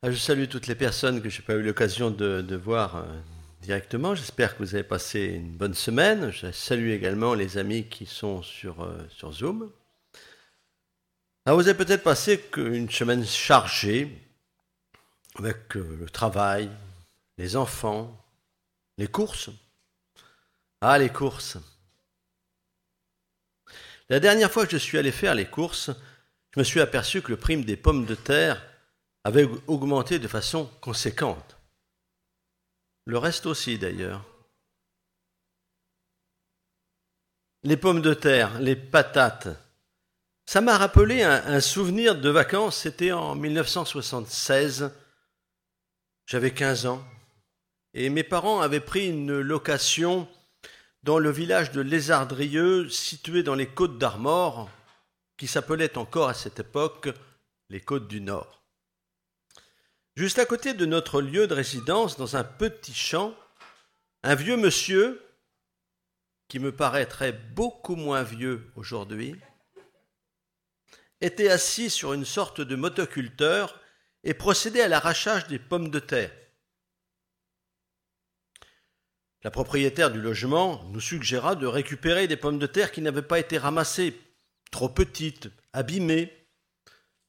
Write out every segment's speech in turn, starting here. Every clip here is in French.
Ah, je salue toutes les personnes que je n'ai pas eu l'occasion de, voir euh, directement. J'espère que vous avez passé une bonne semaine. Je salue également les amis qui sont sur, euh, Zoom. Ah, vous avez peut-être passé une semaine chargée avec euh, le travail, les enfants, les courses. Ah, les courses. La dernière fois que je suis allé faire les courses, je me suis aperçu que le prix des pommes de terre avait augmenté de façon conséquente. Le reste aussi d'ailleurs. Les pommes de terre, les patates, ça m'a rappelé un, souvenir de vacances, c'était en 1976. J'avais 15 ans et mes parents avaient pris une location dans le village de Lézardrieux, situé dans les côtes d'Armor, qui s'appelait encore à cette époque les côtes du Nord. Juste à côté de notre lieu de résidence, dans un petit champ, un vieux monsieur, qui me paraîtrait beaucoup moins vieux aujourd'hui, était assis sur une sorte de motoculteur et procédait à l'arrachage des pommes de terre. La propriétaire du logement nous suggéra de récupérer des pommes de terre qui n'avaient pas été ramassées, trop petites, abîmées.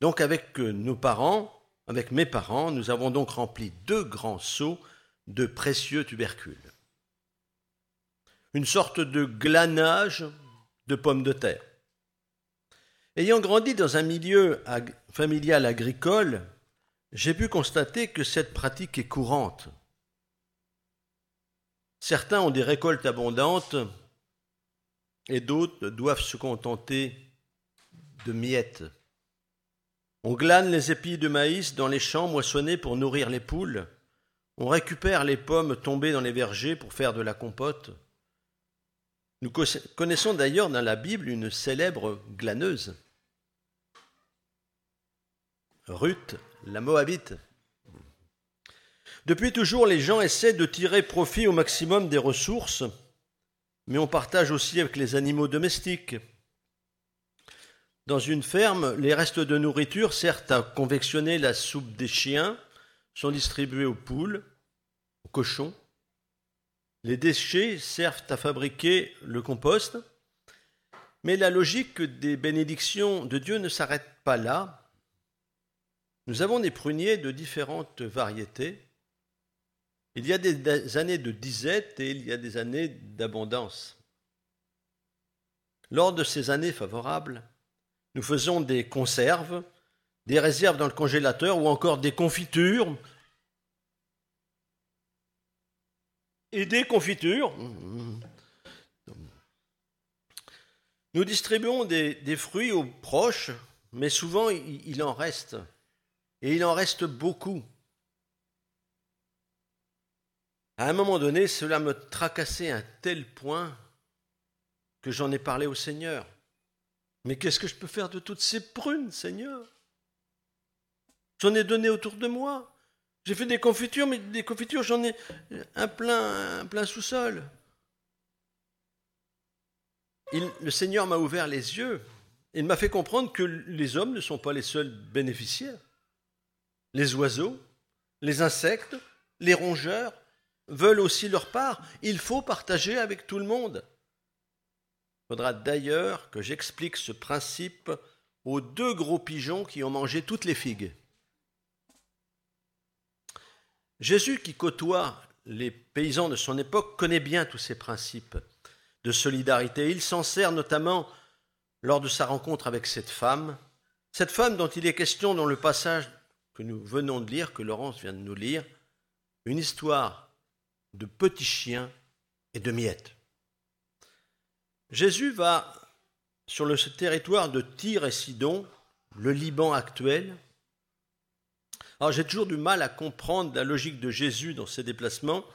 Donc avec nos parents, avec mes parents, nous avons donc rempli deux grands seaux de précieux tubercules. Une sorte de glanage de pommes de terre. Ayant grandi dans un milieu familial agricole, j'ai pu constater que cette pratique est courante. Certains ont des récoltes abondantes et d'autres doivent se contenter de miettes. On glane les épis de maïs dans les champs moissonnés pour nourrir les poules. On récupère les pommes tombées dans les vergers pour faire de la compote. Nous connaissons d'ailleurs dans la Bible une célèbre glaneuse, Ruth, la Moabite. Depuis toujours, les gens essaient de tirer profit au maximum des ressources, mais on partage aussi avec les animaux domestiques. Dans une ferme, les restes de nourriture servent à convectionner la soupe des chiens, sont distribués aux poules, aux cochons. Les déchets servent à fabriquer le compost. Mais la logique des bénédictions de Dieu ne s'arrête pas là. Nous avons des pruniers de différentes variétés. Il y a des années de disette et il y a des années d'abondance. Lors de ces années favorables, nous faisons des conserves, des réserves dans le congélateur ou encore des confitures. Et des confitures. Nous distribuons des, fruits aux proches, mais souvent il en reste. Et il en reste beaucoup. À un moment donné, cela me tracassait un tel point que j'en ai parlé au Seigneur. Mais qu'est-ce que je peux faire de toutes ces prunes, Seigneur? J'en ai donné autour de moi. J'ai fait des confitures, mais des confitures, j'en ai un plein, un plein sous-sol. le Seigneur m'a ouvert les yeux. Il m'a fait comprendre que les hommes ne sont pas les seuls bénéficiaires. Les oiseaux, les insectes, les rongeurs veulent aussi leur part. Il faut partager avec tout le monde. Il faudra d'ailleurs que j'explique ce principe aux deux gros pigeons qui ont mangé toutes les figues. Jésus, qui côtoie les paysans de son époque, connaît bien tous ces principes de solidarité. Il s'en sert notamment lors de sa rencontre avec cette femme, cette femme dont il est question dans le passage que nous venons de lire, que Laurence vient de nous lire, une histoire de petits chiens et de miettes. Jésus va sur le territoire de Tyr et Sidon, le Liban actuel. Alors j'ai toujours du mal à comprendre la logique de Jésus dans ses déplacements,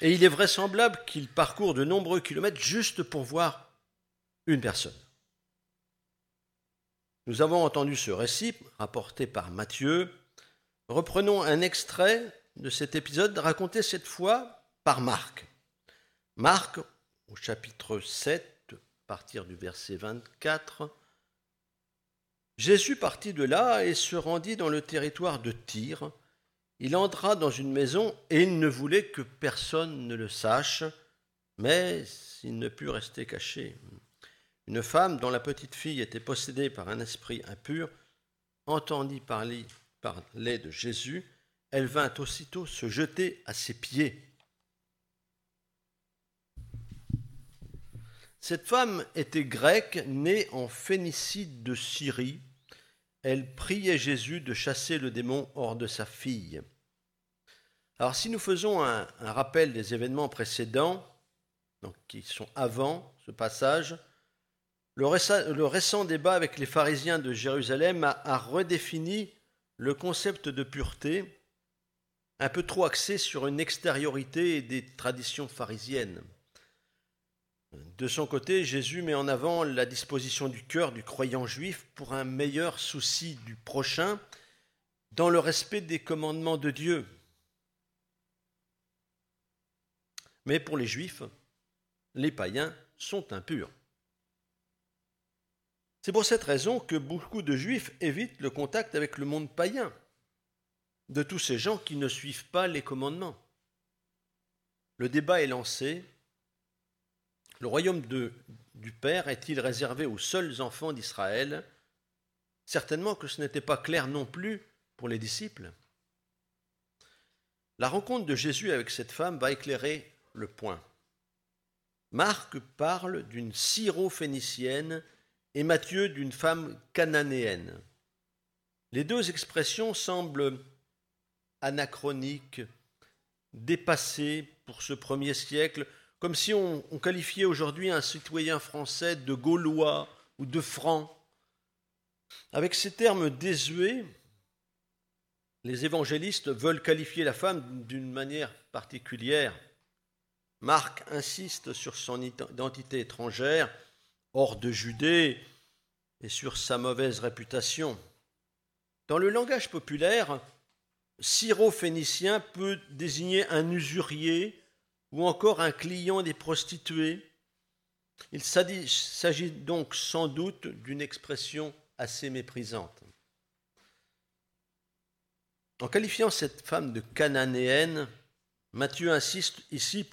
et il est vraisemblable qu'il parcourt de nombreux kilomètres juste pour voir une personne. Nous avons entendu ce récit rapporté par Matthieu. Reprenons un extrait de cet épisode raconté cette fois par Marc. Marc, au chapitre 7, à partir du verset 24, Jésus partit de là et se rendit dans le territoire de Tyr. Il entra dans une maison et il ne voulait que personne ne le sache, mais il ne put rester caché. Une femme dont la petite fille était possédée par un esprit impur entendit parler, parler de Jésus. Elle vint aussitôt se jeter à ses pieds. Cette femme était grecque, née en Phénicie de Syrie elle priait Jésus de chasser le démon hors de sa fille. Alors si nous faisons un, rappel des événements précédents, qui sont avant ce passage, le récent, débat avec les pharisiens de Jérusalem a redéfini le concept de pureté, un peu trop axé sur une extériorité des traditions pharisiennes. De son côté, Jésus met en avant la disposition du cœur du croyant juif pour un meilleur souci du prochain dans le respect des commandements de Dieu. Mais pour les juifs, les païens sont impurs. C'est pour cette raison que beaucoup de juifs évitent le contact avec le monde païen, de tous ces gens qui ne suivent pas les commandements. Le débat est lancé le royaume du Père est-il réservé aux seuls enfants d'Israël? Certainement que ce n'était pas clair non plus pour les disciples. La rencontre de Jésus avec cette femme va éclairer le point. Marc parle d'une syro-phénicienne et Matthieu d'une femme cananéenne. Les deux expressions semblent anachroniques, dépassées pour ce premier siècle, comme si on, qualifiait aujourd'hui un citoyen français de gaulois ou de franc. Avec ces termes désuets, les évangélistes veulent qualifier la femme d'une manière particulière. Marc insiste sur son identité étrangère, hors de Judée, et sur sa mauvaise réputation. Dans le langage populaire, syro-phénicien peut désigner un usurier ou encore un client des prostituées. Il s'agit donc sans doute d'une expression assez méprisante. En qualifiant cette femme de cananéenne, Matthieu insiste ici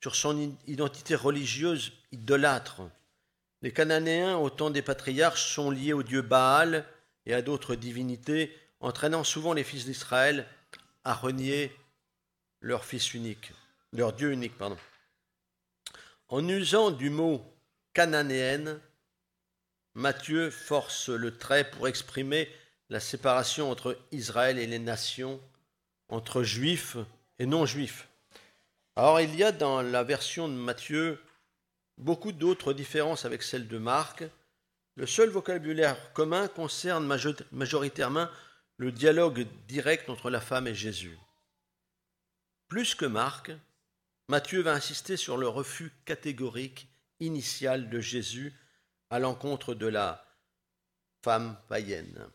sur son identité religieuse idolâtre. Les Cananéens, au temps des patriarches, sont liés au dieu Baal et à d'autres divinités, entraînant souvent les fils d'Israël à renier leur fils unique leur Dieu unique, pardon. En usant du mot cananéenne, Matthieu force le trait pour exprimer la séparation entre Israël et les nations, entre juifs et non-juifs. Alors il y a dans la version de Matthieu beaucoup d'autres différences avec celle de Marc. Le seul vocabulaire commun concerne majoritairement le dialogue direct entre la femme et Jésus. Plus que Marc, Matthieu va insister sur le refus catégorique initial de Jésus à l'encontre de la femme païenne.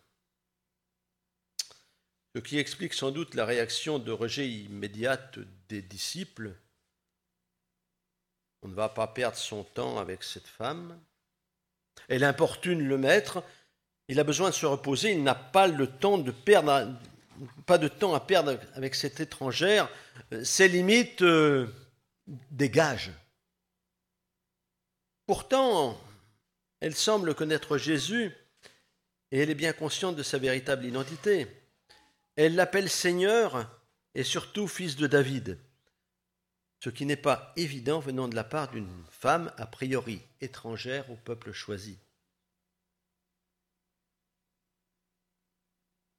Ce qui explique sans doute la réaction de rejet immédiate des disciples. On ne va pas perdre son temps avec cette femme. Elle importune le maître. Il a besoin de se reposer. Il n'a pas le temps de perdre, pas de temps à perdre avec cette étrangère. Ses limites euh, dégage. Pourtant, elle semble connaître Jésus et elle est bien consciente de sa véritable identité. Elle l'appelle Seigneur et surtout fils de David, ce qui n'est pas évident venant de la part d'une femme a priori étrangère au peuple choisi.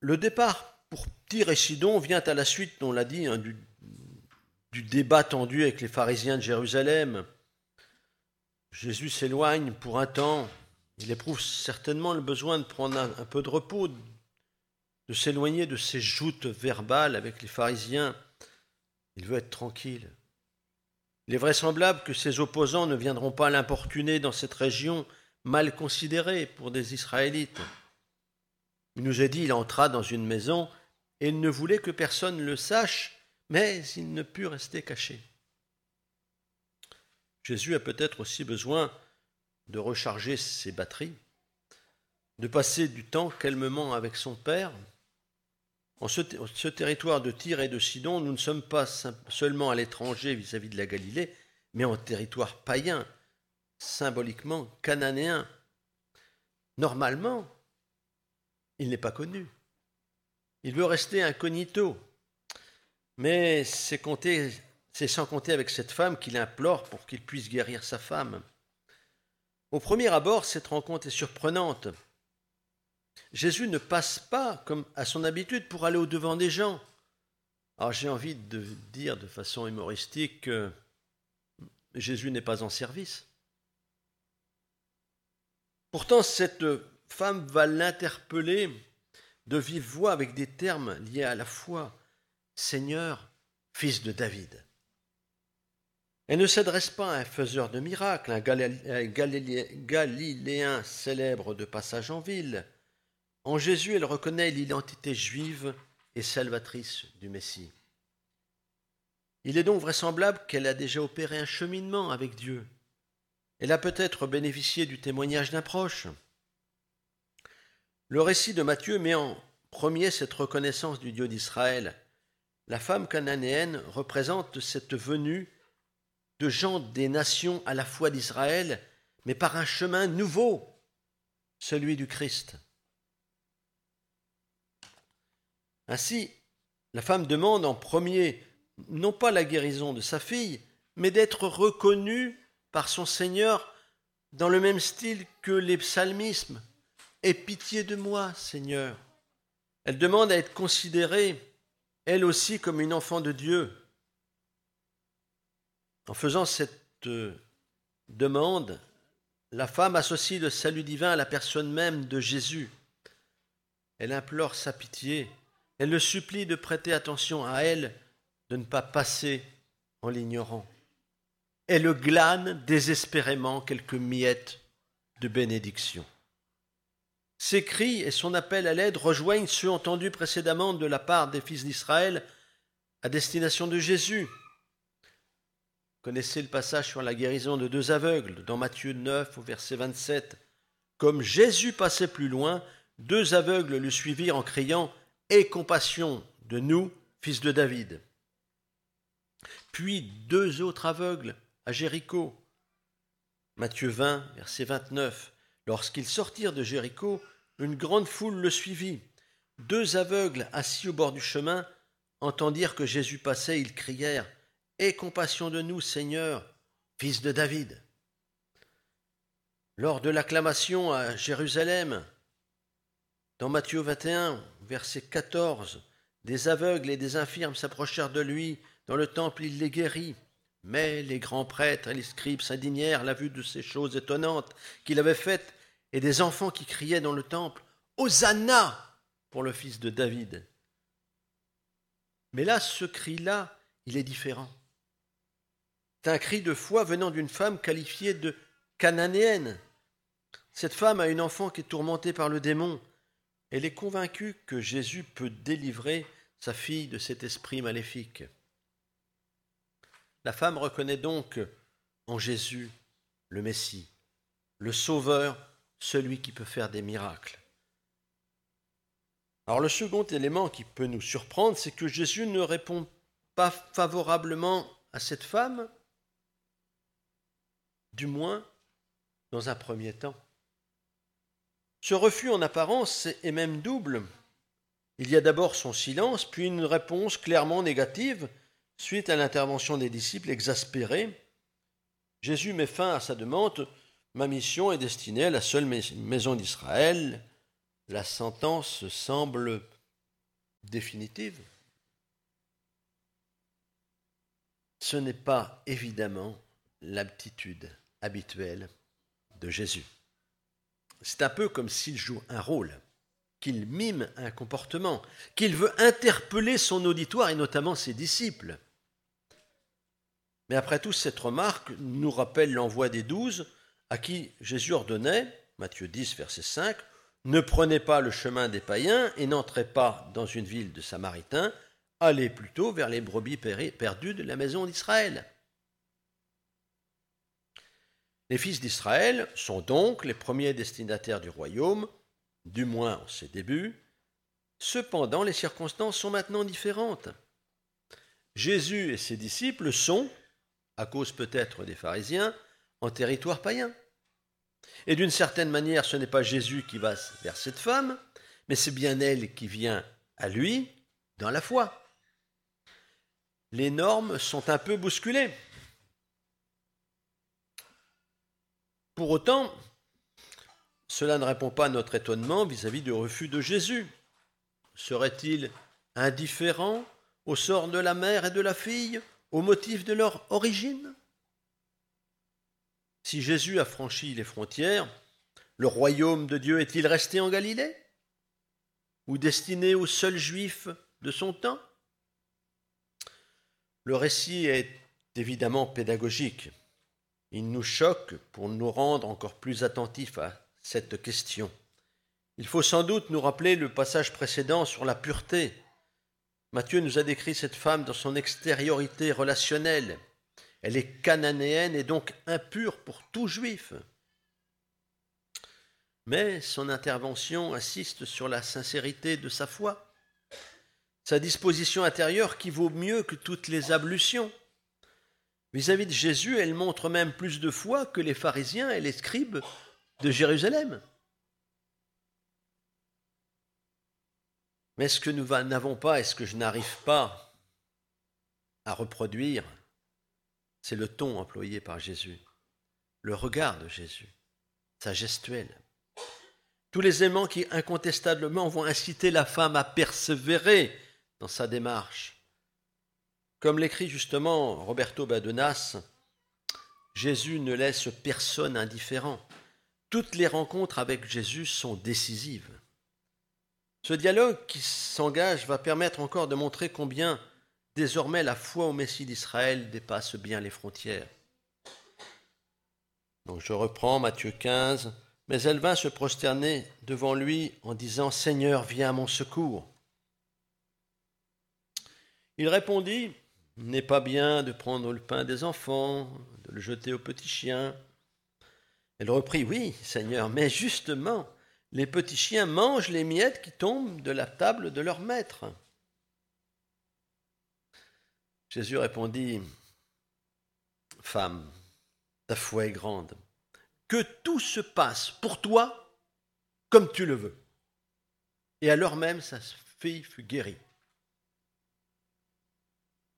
Le départ pour Tyr et Sidon vient à la suite, on l'a dit, hein, du du débat tendu avec les pharisiens de Jérusalem. Jésus s'éloigne pour un temps. Il éprouve certainement le besoin de prendre un, peu de repos, de s'éloigner de ces joutes verbales avec les pharisiens. Il veut être tranquille. Il est vraisemblable que ses opposants ne viendront pas l'importuner dans cette région mal considérée pour des Israélites. Il nous est dit, il entra dans une maison et il ne voulait que personne le sache mais il ne put rester caché. Jésus a peut-être aussi besoin de recharger ses batteries. de passer du temps calmement avec son père. En ce, territoire de Tyr et de Sidon, nous ne sommes pas seulement à l'étranger vis-à-vis de la Galilée, mais en territoire païen, symboliquement cananéen. Normalement, il n'est pas connu. Il veut rester incognito. Mais c'est sans compter avec cette femme qu'il implore pour qu'il puisse guérir sa femme. Au premier abord, cette rencontre est surprenante. Jésus ne passe pas, comme à son habitude, pour aller au-devant des gens. Alors j'ai envie de dire de façon humoristique que Jésus n'est pas en service. Pourtant, cette femme va l'interpeller de vive voix avec des termes liés à la foi. Seigneur, fils de David. Elle ne s'adresse pas à un faiseur de miracles, un Galiléen célèbre de passage en ville. En Jésus, elle reconnaît l'identité juive et salvatrice du Messie. Il est donc vraisemblable qu'elle a déjà opéré un cheminement avec Dieu. Elle a peut-être bénéficié du témoignage d'un proche. Le récit de Matthieu met en premier cette reconnaissance du Dieu d'Israël. La femme cananéenne représente cette venue de gens des nations à la foi d'Israël, mais par un chemin nouveau, celui du Christ. Ainsi, la femme demande en premier non pas la guérison de sa fille, mais d'être reconnue par son Seigneur dans le même style que les psalmismes. Aie pitié de moi, Seigneur. Elle demande à être considérée, elle aussi, comme une enfant de Dieu. En faisant cette euh, demande, la femme associe le salut divin à la personne même de Jésus. Elle implore sa pitié, elle le supplie de prêter attention à elle, de ne pas passer en l'ignorant. Elle glane désespérément quelques miettes de bénédiction. Ses cris et son appel à l'aide rejoignent ceux entendus précédemment de la part des fils d'Israël à destination de Jésus connaissez le passage sur la guérison de deux aveugles dans Matthieu 9 au verset 27. Comme Jésus passait plus loin, deux aveugles le suivirent en criant Aie compassion de nous, fils de David. Puis deux autres aveugles à Jéricho. Matthieu 20, verset 29. Lorsqu'ils sortirent de Jéricho, une grande foule le suivit. Deux aveugles assis au bord du chemin entendirent que Jésus passait, ils crièrent Aie compassion de nous, Seigneur, fils de David. Lors de l'acclamation à Jérusalem, dans Matthieu 21, verset 14, des aveugles et des infirmes s'approchèrent de lui, dans le temple il les guérit. Mais les grands prêtres et les scribes s'indignèrent à la vue de ces choses étonnantes qu'il avait faites, et des enfants qui criaient dans le temple Hosanna pour le fils de David. Mais là, ce cri-là, il est différent. C'est un cri de foi venant d'une femme qualifiée de cananéenne. Cette femme a une enfant qui est tourmentée par le démon. Elle est convaincue que Jésus peut délivrer sa fille de cet esprit maléfique. La femme reconnaît donc en Jésus le Messie, le Sauveur, celui qui peut faire des miracles. Alors le second élément qui peut nous surprendre, c'est que Jésus ne répond pas favorablement à cette femme, du moins dans un premier temps. Ce refus en apparence est même double. Il y a d'abord son silence, puis une réponse clairement négative suite à l'intervention des disciples exaspérés. Jésus met fin à sa demande. Ma mission est destinée à la seule maison d'Israël. La sentence semble définitive. Ce n'est pas évidemment l'aptitude habituel de Jésus. C'est un peu comme s'il joue un rôle, qu'il mime un comportement, qu'il veut interpeller son auditoire et notamment ses disciples. Mais après tout, cette remarque nous rappelle l'envoi des douze à qui Jésus ordonnait, Matthieu 10, verset 5, Ne prenez pas le chemin des païens et n'entrez pas dans une ville de Samaritains, allez plutôt vers les brebis perdues de la maison d'Israël. Les fils d'Israël sont donc les premiers destinataires du royaume, du moins en ses débuts. Cependant, les circonstances sont maintenant différentes. Jésus et ses disciples sont, à cause peut-être des pharisiens, en territoire païen. Et d'une certaine manière, ce n'est pas Jésus qui va vers cette femme, mais c'est bien elle qui vient à lui dans la foi. Les normes sont un peu bousculées. Pour autant, cela ne répond pas à notre étonnement vis-à-vis du refus de Jésus. Serait-il indifférent au sort de la mère et de la fille, au motif de leur origine? Si Jésus a franchi les frontières, le royaume de Dieu est-il resté en Galilée Ou destiné aux seuls juifs de son temps? Le récit est évidemment pédagogique. Il nous choque pour nous rendre encore plus attentifs à cette question. Il faut sans doute nous rappeler le passage précédent sur la pureté. Matthieu nous a décrit cette femme dans son extériorité relationnelle. Elle est cananéenne et donc impure pour tout juif. Mais son intervention insiste sur la sincérité de sa foi, sa disposition intérieure qui vaut mieux que toutes les ablutions. Vis-à-vis de Jésus, elle montre même plus de foi que les pharisiens et les scribes de Jérusalem. Mais ce que nous n'avons pas et ce que je n'arrive pas à reproduire, c'est le ton employé par Jésus, le regard de Jésus, sa gestuelle. Tous les aimants qui incontestablement vont inciter la femme à persévérer dans sa démarche, comme l'écrit justement Roberto Badenas, Jésus ne laisse personne indifférent. Toutes les rencontres avec Jésus sont décisives. Ce dialogue qui s'engage va permettre encore de montrer combien désormais la foi au Messie d'Israël dépasse bien les frontières. Donc je reprends Matthieu 15. Mais elle vint se prosterner devant lui en disant Seigneur, viens à mon secours. Il répondit n'est pas bien de prendre le pain des enfants, de le jeter aux petits chiens. Elle reprit, oui, Seigneur, mais justement, les petits chiens mangent les miettes qui tombent de la table de leur maître. Jésus répondit, Femme, ta foi est grande, que tout se passe pour toi comme tu le veux. Et à l'heure même, sa fille fut guérie.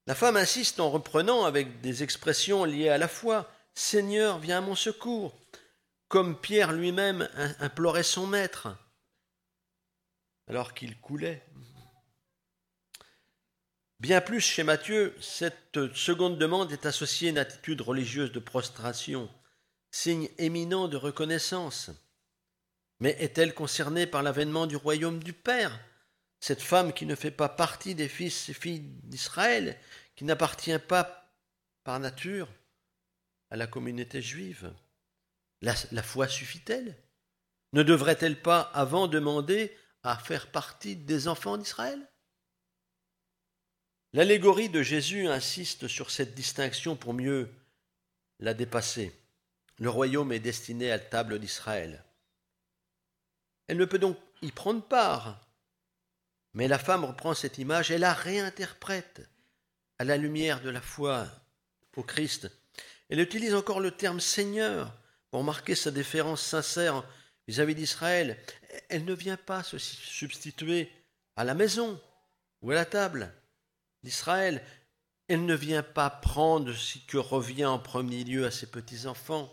La femme insiste en reprenant avec des expressions liées à la foi Seigneur, viens à mon secours, comme Pierre lui-même implorait son maître alors qu'il coulait. Bien plus chez Matthieu, cette seconde demande est associée à une attitude religieuse de prostration, signe éminent de reconnaissance. Mais est-elle concernée par l'avènement du royaume du Père cette femme qui ne fait pas partie des fils et filles d'Israël, qui n'appartient pas par nature à la communauté juive? La, la foi suffit-elle? Ne devrait-elle pas avant demander à faire partie des enfants d'Israël? L'allégorie de Jésus insiste sur cette distinction pour mieux la dépasser. Le royaume est destiné à la table d'Israël. Elle ne peut donc y prendre part, mais la femme reprend cette image et la réinterprète à la lumière de la foi au Christ. Elle utilise encore le terme Seigneur pour marquer sa déférence sincère vis-à-vis d'Israël. Elle ne vient pas se substituer à la maison ou à la table d'Israël. Elle ne vient pas prendre ce que revient en premier lieu à ses petits-enfants.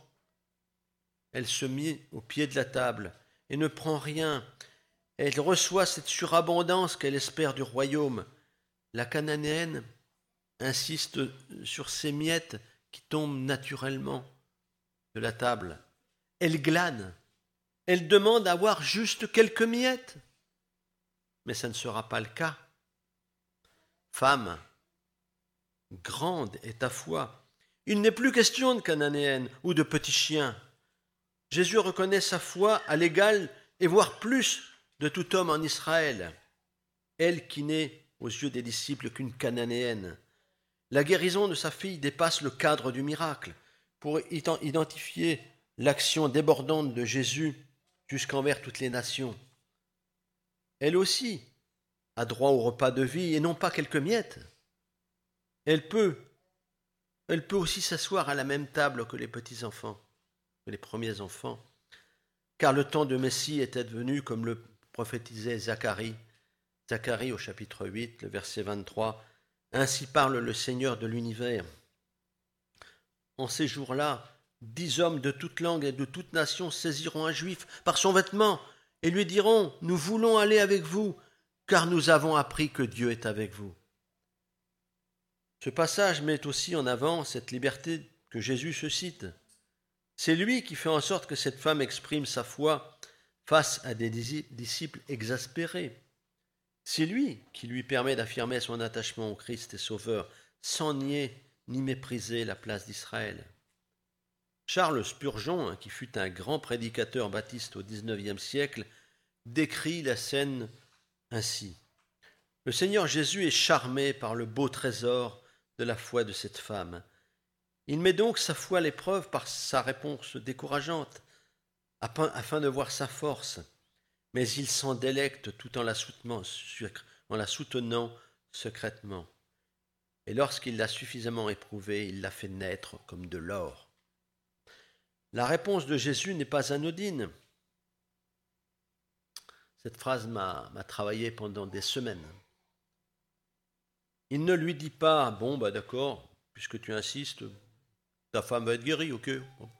Elle se mit au pied de la table et ne prend rien elle reçoit cette surabondance qu'elle espère du royaume. La cananéenne insiste sur ces miettes qui tombent naturellement de la table. Elle glane. Elle demande à avoir juste quelques miettes. Mais ça ne sera pas le cas. Femme, grande est ta foi. Il n'est plus question de cananéenne ou de petits chiens. Jésus reconnaît sa foi à l'égal et voire plus de tout homme en Israël, elle qui n'est aux yeux des disciples qu'une cananéenne. La guérison de sa fille dépasse le cadre du miracle pour identifier l'action débordante de Jésus jusqu'envers toutes les nations. elle aussi, a droit au repas de vie et non pas quelques miettes. Elle peut, elle peut aussi s'asseoir à la même table que les petits enfants, que les premiers enfants, car le temps de Messie était venu comme le prophétisait Zacharie. Zacharie au chapitre 8, le verset 23. Ainsi parle le Seigneur de l'univers. En ces jours-là, dix hommes de toute langue et de toute nation saisiront un juif par son vêtement et lui diront Nous voulons aller avec vous, car nous avons appris que Dieu est avec vous. Ce passage met aussi en avant cette liberté que Jésus se cite. C'est lui qui fait en sorte que cette femme exprime sa foi face à des disciples exaspérés. C'est lui qui lui permet d'affirmer son attachement au Christ et Sauveur sans nier ni mépriser la place d'Israël. Charles Spurgeon, hein, qui fut un grand prédicateur baptiste au XIXe siècle, décrit la scène ainsi. Le Seigneur Jésus est charmé par le beau trésor de la foi de cette femme. Il met donc sa foi à l'épreuve par sa réponse décourageante, afin de voir sa force, mais il s'en délecte tout en la soutenant, secrètement. Et lorsqu'il l'a suffisamment éprouvée, il l'a fait naître comme de l'or. La réponse de Jésus n'est pas anodine. Cette phrase m'a travaillé pendant des semaines. Il ne lui dit pas Bon, bah d'accord, puisque tu insistes, ta femme va être guérie, ok,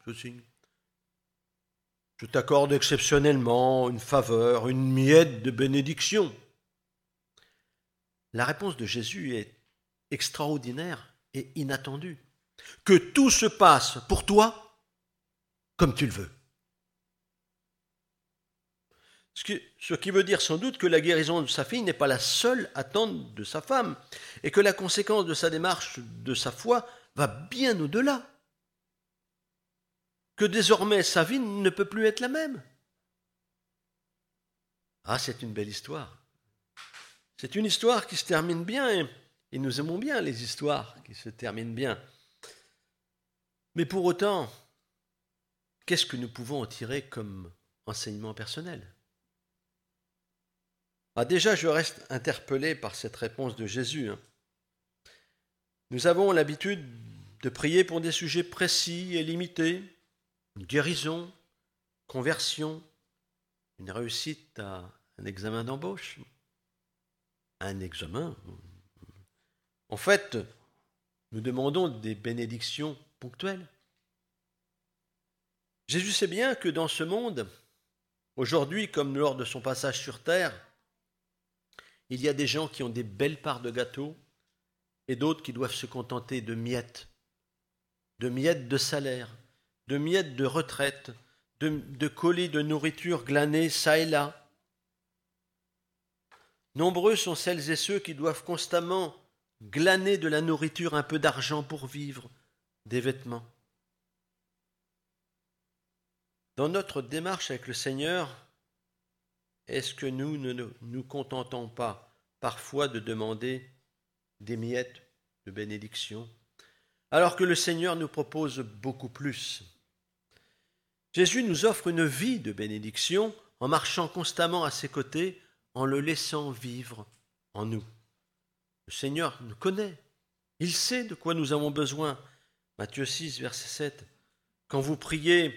je signe. Je t'accorde exceptionnellement une faveur, une miette de bénédiction. La réponse de Jésus est extraordinaire et inattendue. Que tout se passe pour toi comme tu le veux. Ce qui, veut dire sans doute que la guérison de sa fille n'est pas la seule attente de sa femme, et que la conséquence de sa démarche, de sa foi, va bien au-delà. Que désormais sa vie ne peut plus être la même. Ah, c'est une belle histoire. C'est une histoire qui se termine bien, et nous aimons bien les histoires qui se terminent bien. Mais pour autant, qu'est-ce que nous pouvons en tirer comme enseignement personnel? Ah, déjà, je reste interpellé par cette réponse de Jésus. Hein. Nous avons l'habitude de prier pour des sujets précis et limités, guérison, conversion, une réussite à un examen d'embauche, un examen? En fait, nous demandons des bénédictions ponctuelles. Jésus sait bien que dans ce monde, aujourd'hui comme lors de son passage sur terre, il y a des gens qui ont des belles parts de gâteau et d'autres qui doivent se contenter de miettes, de miettes de salaire, de miettes de retraite, de, colis de nourriture glanés çà et là. Nombreux sont celles et ceux qui doivent constamment glaner de la nourriture, un peu d'argent pour vivre, des vêtements. Dans notre démarche avec le Seigneur, est-ce que nous ne nous contentons pas parfois de demander des miettes de bénédiction, alors que le Seigneur nous propose beaucoup plus? Jésus nous offre une vie de bénédiction en marchant constamment à ses côtés, en le laissant vivre en nous. Le Seigneur nous connaît, il sait de quoi nous avons besoin. Matthieu 6, verset 7. Quand vous priez,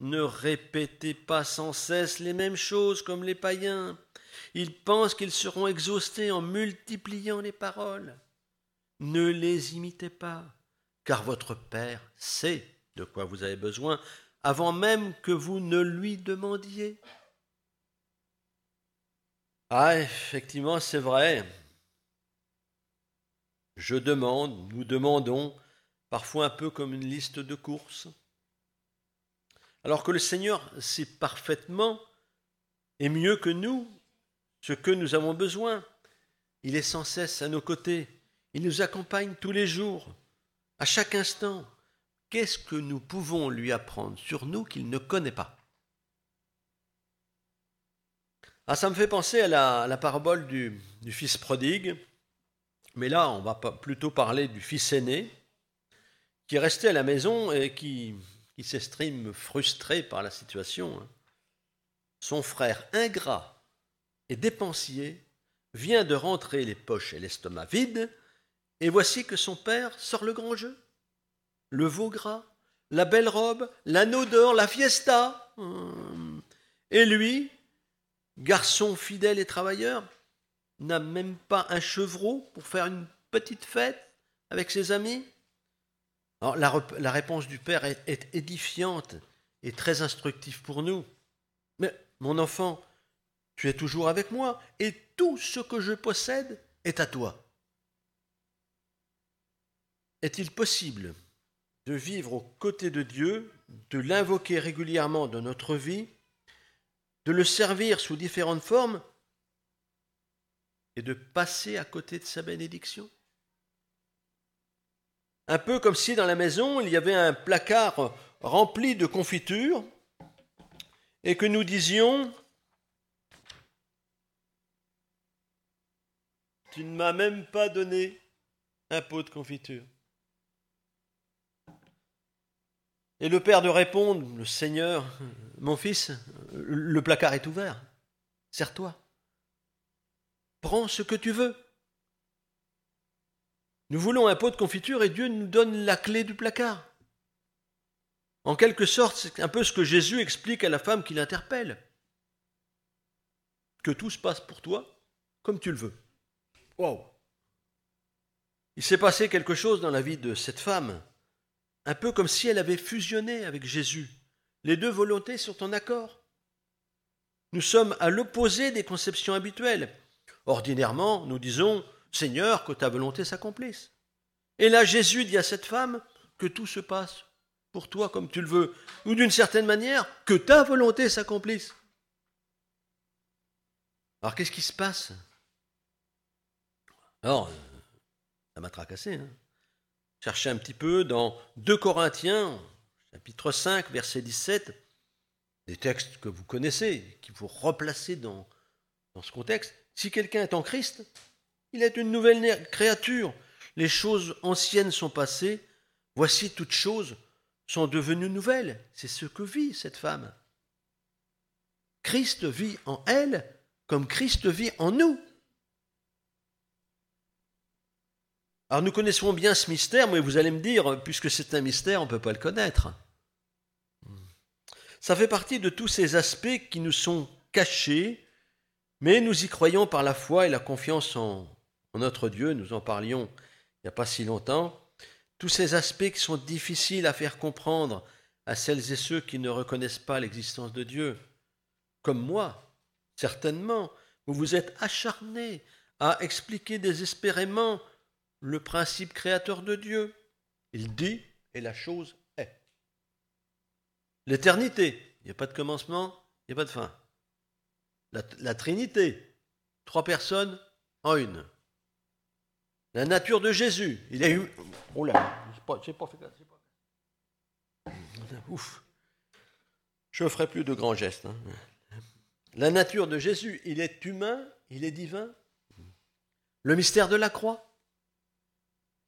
ne répétez pas sans cesse les mêmes choses comme les païens. Ils pensent qu'ils seront exhaustés en multipliant les paroles. Ne les imitez pas, car votre Père sait de quoi vous avez besoin avant même que vous ne lui demandiez. Ah, effectivement, c'est vrai. Je demande, nous demandons, parfois un peu comme une liste de courses alors que le Seigneur sait parfaitement et mieux que nous ce que nous avons besoin. Il est sans cesse à nos côtés. Il nous accompagne tous les jours, à chaque instant. Qu'est-ce que nous pouvons lui apprendre sur nous qu'il ne connaît pas? Ah, Ça me fait penser à la, parabole du, du, fils prodigue, mais là on va plutôt parler du fils aîné qui est resté à la maison et qui qui s'estime frustré par la situation. Hein. Son frère ingrat et dépensier vient de rentrer les poches et l'estomac vides, et voici que son père sort le grand jeu. Le veau gras, la belle robe, l'anneau d'or, la fiesta. Hum. Et lui, garçon fidèle et travailleur, n'a même pas un chevreau pour faire une petite fête avec ses amis La, réponse du père est, est édifiante et très instructive pour nous. Mais mon enfant, tu es toujours avec moi et tout ce que je possède est à toi. Est-il possible de vivre aux côtés de Dieu, de l'invoquer régulièrement dans notre vie, de le servir sous différentes formes et de passer à côté de sa bénédiction? Un peu comme si dans la maison il y avait un placard rempli de confitures et que nous disions Tu ne m'as même pas donné un pot de confiture. Et le père de répondre, le Seigneur, mon fils, le placard est ouvert, sers-toi. Prends ce que tu veux. Nous voulons un pot de confiture et Dieu nous donne la clé du placard. En quelque sorte, c'est un peu ce que Jésus explique à la femme qui l'interpelle. Que tout se passe pour toi comme tu le veux. Wow. Il s'est passé quelque chose dans la vie de cette femme, un peu comme si elle avait fusionné avec Jésus. Les deux volontés sont en accord. Nous sommes à l'opposé des conceptions habituelles. Ordinairement, nous disons Seigneur, que ta volonté s'accomplisse. Et là, Jésus dit à cette femme que tout se passe pour toi comme tu le veux, ou d'une certaine manière, que ta volonté s'accomplisse. Alors qu'est-ce qui se passe? Alors, ça m'a tracassé. Hein. Cherchez un petit peu dans 2 Corinthiens, chapitre 5, verset 17, des textes que vous connaissez, qu'il faut replacer dans, dans ce contexte. Si quelqu'un est en Christ, il est une nouvelle créature. Les choses anciennes sont passées, voici toutes choses sont devenues nouvelles. C'est ce que vit cette femme. Christ vit en elle comme Christ vit en nous. Alors nous connaissons bien ce mystère, mais vous allez me dire, puisque c'est un mystère, on ne peut pas le connaître. Ça fait partie de tous ces aspects qui nous sont cachés, mais nous y croyons par la foi et la confiance en, notre Dieu, nous en parlions il n'y a pas si longtemps. Tous ces aspects qui sont difficiles à faire comprendre à celles et ceux qui ne reconnaissent pas l'existence de Dieu. Comme moi, certainement, vous vous êtes acharnés à expliquer désespérément le principe créateur de Dieu. Il dit et la chose est. L'éternité, il n'y a pas de commencement, il n'y a pas de fin. La, Trinité, trois personnes en une. La nature de Jésus, il a eu. Oh là, j'ai pas, fait ça. Ouf. Je ferai plus de grands gestes. Hein. La nature de Jésus, il est humain, il est divin. Le mystère de la croix,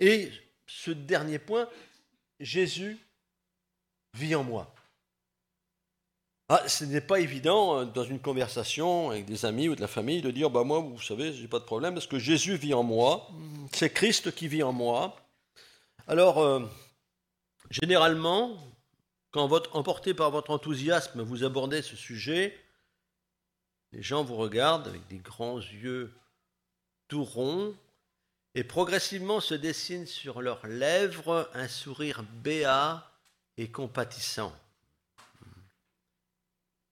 et ce dernier point, Jésus vit en moi. Ah, ce n'est pas évident euh, dans une conversation avec des amis ou de la famille de dire bah moi vous savez j'ai pas de problème parce que Jésus vit en moi, c'est Christ qui vit en moi. Alors euh, généralement quand votre, emporté par votre enthousiasme vous abordez ce sujet, les gens vous regardent avec des grands yeux tout ronds et progressivement se dessine sur leurs lèvres un sourire béat et compatissant.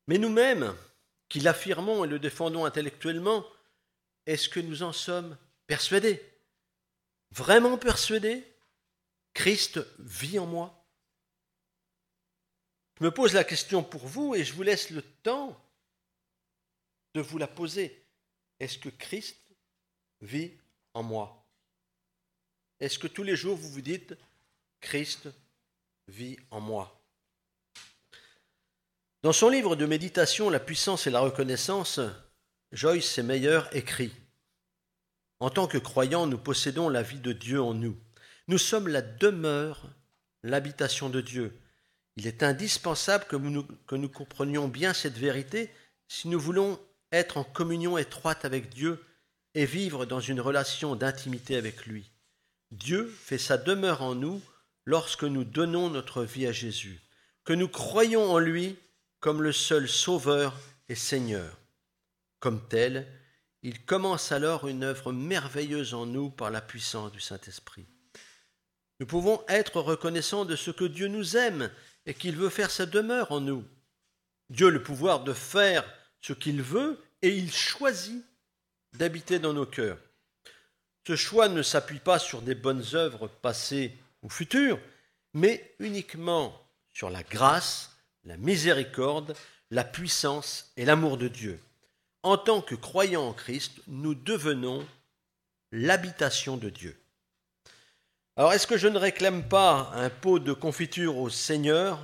Mais nous-mêmes, qui l'affirmons et le défendons intellectuellement, est-ce que nous en sommes persuadés? Vraiment persuadés? Christ vit en moi? Je me pose la question pour vous et je vous laisse le temps de vous la poser. Est-ce que Christ vit en moi? Est-ce que tous les jours vous vous dites, Christ vit en moi? Dans son livre de méditation La puissance et la reconnaissance, Joyce meilleur écrit En tant que croyants, nous possédons la vie de Dieu en nous. Nous sommes la demeure, l'habitation de Dieu. Il est indispensable que nous, que nous comprenions bien cette vérité si nous voulons être en communion étroite avec Dieu et vivre dans une relation d'intimité avec lui. Dieu fait sa demeure en nous lorsque nous donnons notre vie à Jésus, que nous croyons en lui comme le seul Sauveur et Seigneur. Comme tel, il commence alors une œuvre merveilleuse en nous par la puissance du Saint-Esprit. Nous pouvons être reconnaissants de ce que Dieu nous aime et qu'il veut faire sa demeure en nous. Dieu a le pouvoir de faire ce qu'il veut et il choisit d'habiter dans nos cœurs. Ce choix ne s'appuie pas sur des bonnes œuvres passées ou futures, mais uniquement sur la grâce, la miséricorde, la puissance et l'amour de Dieu. En tant que croyants en Christ, nous devenons l'habitation de Dieu. Alors, est-ce que je ne réclame pas un pot de confiture au Seigneur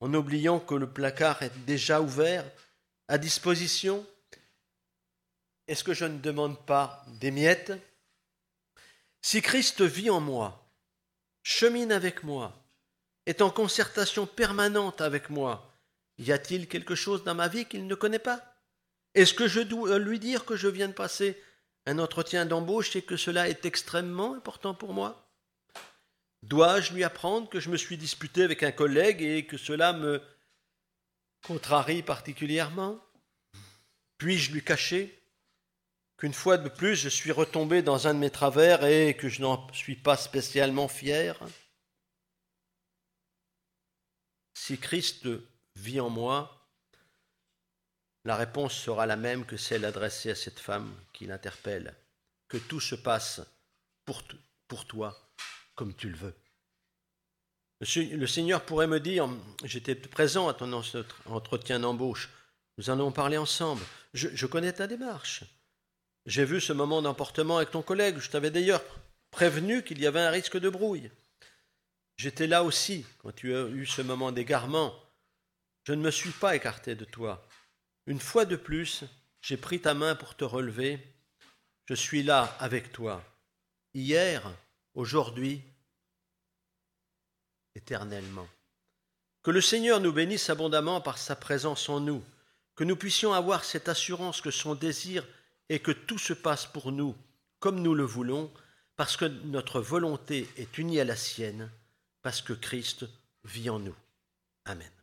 en oubliant que le placard est déjà ouvert, à disposition? Est-ce que je ne demande pas des miettes? Si Christ vit en moi, chemine avec moi, est en concertation permanente avec moi, y a-t-il quelque chose dans ma vie qu'il ne connaît pas? Est-ce que je dois lui dire que je viens de passer un entretien d'embauche et que cela est extrêmement important pour moi? Dois-je lui apprendre que je me suis disputé avec un collègue et que cela me contrarie particulièrement? Puis-je lui cacher qu'une fois de plus je suis retombé dans un de mes travers et que je n'en suis pas spécialement fier? Si Christ vit en moi, la réponse sera la même que celle adressée à cette femme qui l'interpelle. Que tout se passe pour, toi comme tu le veux. Le Seigneur pourrait me dire, j'étais présent à ton entretien d'embauche, nous en avons parlé ensemble, je connais ta démarche, j'ai vu ce moment d'emportement avec ton collègue. Je t'avais d'ailleurs prévenu qu'il y avait un risque de brouille. J'étais là aussi quand tu as eu ce moment d'égarement. Je ne me suis pas écarté de toi. Une fois de plus, j'ai pris ta main pour te relever. Je suis là avec toi. Hier, aujourd'hui, éternellement. Que le Seigneur nous bénisse abondamment par sa présence en nous, que nous puissions avoir cette assurance que son désir et que tout se passe pour nous comme nous le voulons, parce que notre volonté est unie à la sienne, parce que Christ vit en nous. Amen.